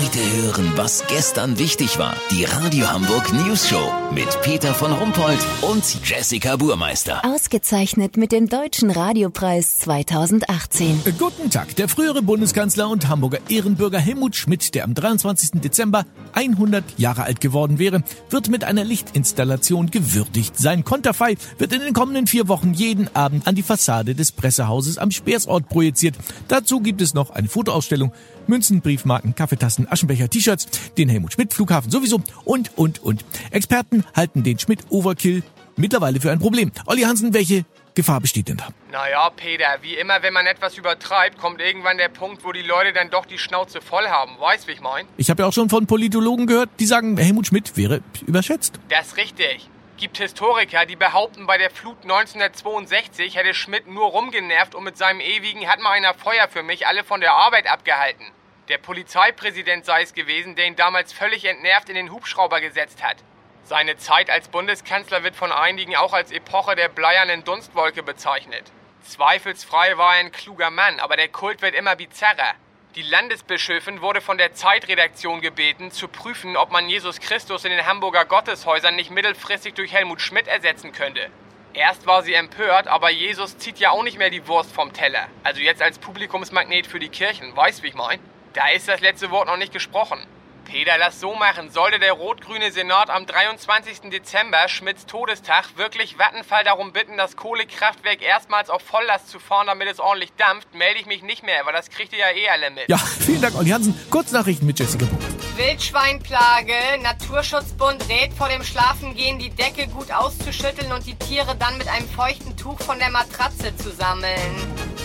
Heute hören, was gestern wichtig war. Die Radio Hamburg News Show mit Peter von Rumpold und Jessica Burmeister. Ausgezeichnet mit dem Deutschen Radiopreis 2018. Guten Tag. Der frühere Bundeskanzler und Hamburger Ehrenbürger Helmut Schmidt, der am 23. Dezember 100 Jahre alt geworden wäre, wird mit einer Lichtinstallation gewürdigt. Sein Konterfei wird in den kommenden vier Wochen jeden Abend an die Fassade des Pressehauses am Speersort projiziert. Dazu gibt es noch eine Fotoausstellung, Münzen, Briefmarken, Kaffeetassen, Aschenbecher, T-Shirts, den Helmut Schmidt Flughafen sowieso und, und, und. Experten halten den Schmidt Overkill mittlerweile für ein Problem. Olli Hansen, welche Gefahr besteht denn da? Naja, Peter, wie immer, wenn man etwas übertreibt, kommt irgendwann der Punkt, wo die Leute dann doch die Schnauze voll haben. Weißt, wie ich mein? Ich habe ja auch schon von Politologen gehört, die sagen, Helmut Schmidt wäre überschätzt. Das ist richtig. Gibt Historiker, die behaupten, bei der Flut 1962 hätte Schmidt nur rumgenervt und mit seinem ewigen hat mal einer Feuer für mich alle von der Arbeit abgehalten. Der Polizeipräsident sei es gewesen, der ihn damals völlig entnervt in den Hubschrauber gesetzt hat. Seine Zeit als Bundeskanzler wird von einigen auch als Epoche der bleiernen Dunstwolke bezeichnet. Zweifelsfrei war er ein kluger Mann, aber der Kult wird immer bizarrer. Die Landesbischöfin wurde von der Zeitredaktion gebeten, zu prüfen, ob man Jesus Christus in den Hamburger Gotteshäusern nicht mittelfristig durch Helmut Schmidt ersetzen könnte. Erst war sie empört, aber Jesus zieht ja auch nicht mehr die Wurst vom Teller. Also jetzt als Publikumsmagnet für die Kirchen, weißt wie ich mein? Da ist das letzte Wort noch nicht gesprochen. Peter, lass so machen. Sollte der rot-grüne Senat am 23. Dezember, Schmidts Todestag, wirklich Vattenfall darum bitten, das Kohlekraftwerk erstmals auf Volllast zu fahren, damit es ordentlich dampft, melde ich mich nicht mehr, weil das kriegt ihr ja eh alle mit. Ja, vielen Dank, Olli Hansen. Kurznachrichten mit Jessica Buch. Wildschweinplage. Naturschutzbund rät vor dem Schlafengehen, die Decke gut auszuschütteln und die Tiere dann mit einem feuchten Tuch von der Matratze zu sammeln.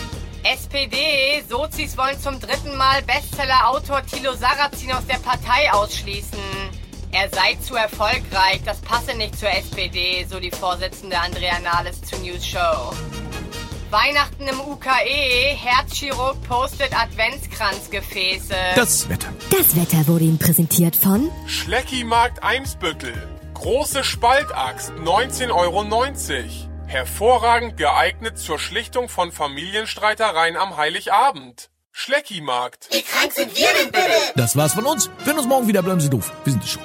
SPD, Sozis wollen zum dritten Mal Bestseller-Autor Thilo Sarrazin aus der Partei ausschließen. Er sei zu erfolgreich, das passe nicht zur SPD, so die Vorsitzende Andrea Nahles zur News Show. Weihnachten im UKE, Herzchirurg postet Adventskranzgefäße. Das Wetter. Das Wetter wurde Ihnen präsentiert von Schleckimarkt Eimsbüttel. Große Spaltaxt, 19,90 Euro. Hervorragend geeignet zur Schlichtung von Familienstreitereien am Heiligabend. Schleckimarkt. Wie krank sind wir denn bitte? Das war's von uns. Wir hören uns morgen wieder. Bleiben Sie doof. Wir sind es schon.